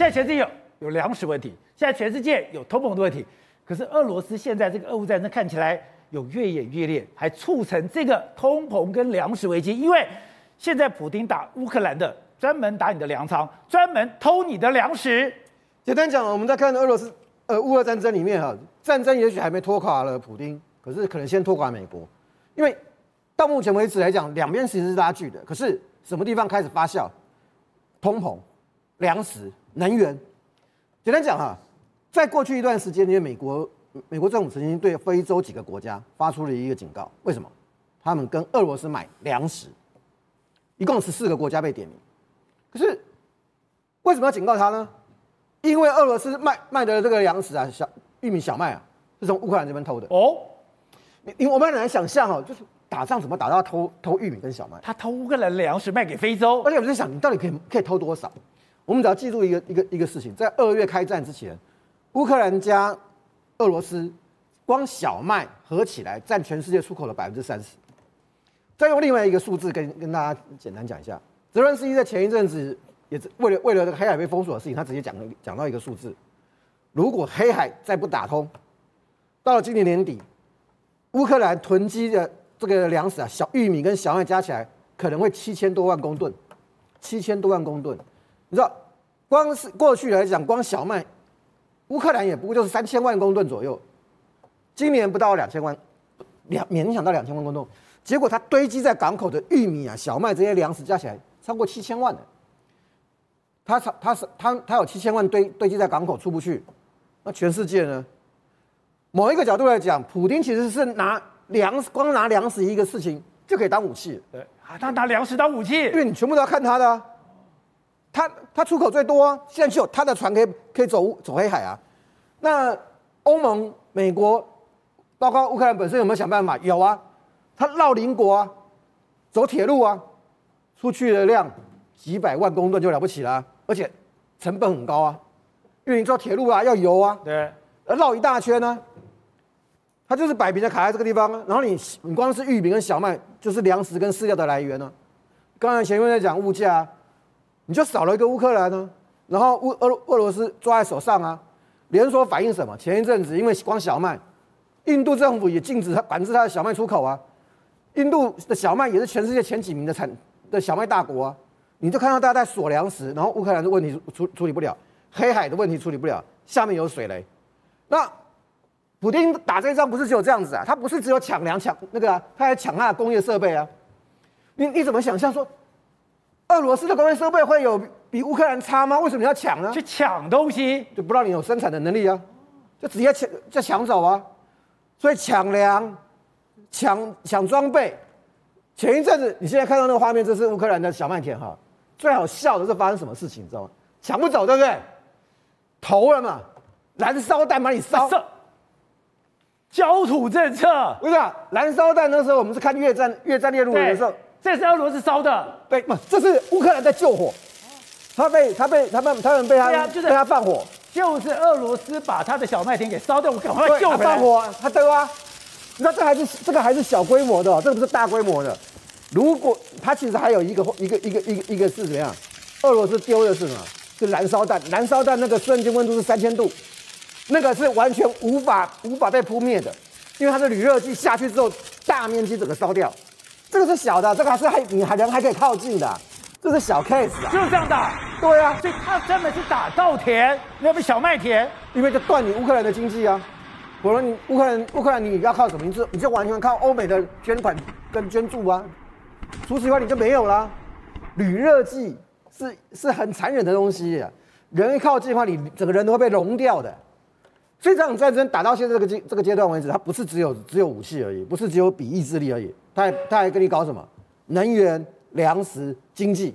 现在全世界有有粮食问题，现在全世界有通膨的问题。可是俄罗斯现在这个俄乌战争看起来有越演越烈，还促成这个通膨跟粮食危机。因为现在普丁打乌克兰的，专门打你的粮仓，专门偷你的粮食。简单讲，我们在看俄罗斯呃乌俄战争里面哈，战争也许还没拖垮了普丁，可是可能先拖垮美国，因为到目前为止来讲，两边其实是拉锯的。可是什么地方开始发酵？通膨、粮食、能源。简单讲哈。在过去一段时间，因为美国美国政府曾经对非洲几个国家发出了一个警告，为什么？他们跟俄罗斯买粮食，一共十四个国家被点名。可是为什么要警告他呢？因为俄罗斯卖卖的这个粮食啊，小玉米、小麦啊，是从乌克兰这边偷的。哦，你你我们很难想象哦，就是打仗怎么打到偷偷玉米跟小麦？他偷乌克兰粮食卖给非洲，而且我在想，你到底可以可以偷多少？我们只要记住一个一个一个事情，在二月开战之前。乌克兰加俄罗斯，光小麦合起来占全世界出口的百分之三十。再用另外一个数字跟跟大家简单讲一下，泽伦斯基在前一阵子也为了为了这个黑海被封锁的事情，他直接讲讲到一个数字：如果黑海再不打通，到了今年年底，乌克兰囤积的这个粮食啊，小玉米跟小麦加起来可能会七千多万公吨，七千多万公吨。你知道，光是过去来讲，光小麦。乌克兰也不过就是三千万公吨左右，今年不到两千万，两勉强到两千万公吨，结果它堆积在港口的玉米啊、小麦这些粮食加起来超过七千万的，它它它是它它有七千万堆堆积在港口出不去，那全世界呢？某一个角度来讲，普丁其实是拿粮光拿粮食一个事情就可以当武器，对啊，他拿粮食当武器，因为你全部都要看他的啊。他他出口最多啊，现在就有它的船可以可以走走黑海啊。那欧盟、美国，包括乌克兰本身有没有想办法？有啊，它绕邻国啊，走铁路啊，出去的量几百万公吨就了不起了啊，而且成本很高啊，因为你坐铁路啊要油啊，对，绕一大圈呢，它就是摆平的卡在这个地方啊。然后你你光是玉米跟小麦，就是粮食跟饲料的来源呢。刚才前面在讲物价。你就少了一个乌克兰呢，然后乌俄俄罗斯抓在手上啊，连锁反应什么？前一阵子因为光小麦，印度政府也禁止它管制它的小麦出口啊，印度的小麦也是全世界前几名的产的小麦大国啊，你就看到大家在锁粮食，然后乌克兰的问题处处理不了，黑海的问题处理不了，下面有水雷，那普丁打这一仗不是只有这样子啊，他不是只有抢粮抢那个啊，他还抢他的工业设备啊，你你怎么想象说？俄罗斯的工业设备会有比乌克兰差吗？为什么要抢呢？去抢东西，就不让你有生产的能力啊，就直接抢，就抢走啊。所以抢粮、抢抢装备。前一阵子，你现在看到那个画面，这是乌克兰的小麦田哈。最好笑的是发生什么事情，你知道吗？抢不走，对不对？投了嘛，燃烧弹把你烧。焦土政策，我跟你讲，燃烧弹那时候我们是看越战越战列入的时候。这是俄罗斯烧的，对，不，这是乌克兰在救火，他被他被他们他们被他，啊就是、被他放火，就是俄罗斯把他的小麦田给烧掉，我赶快救回来。他放火，他对啊，你知道这还是这个还是小规模的，这个不是大规模的。如果他其实还有一个一个一个一个一个是怎么样？俄罗斯丢的是什么？是燃烧弹，燃烧弹那个瞬间温度是三千度，那个是完全无法无法被扑灭的，因为它的铝热剂下去之后，大面积整个烧掉。这个是小的，这个还是还你还人还可以靠近的，这是小 case 啊，就是这样打，对啊，所以他专门是打稻田，那不小麦田，因为就断你乌克兰的经济啊，我说你乌克兰乌克兰你要靠什么？你就你就完全靠欧美的捐款跟捐助啊，除此以外你就没有了。铝热剂是是很残忍的东西，人一靠近的话，你整个人都会被融掉的。所以这场战争打到现在这个阶这个阶段为止，它不是只有只有武器而已，不是只有比意志力而已，它还它还跟你搞什么？能源、粮食、经济。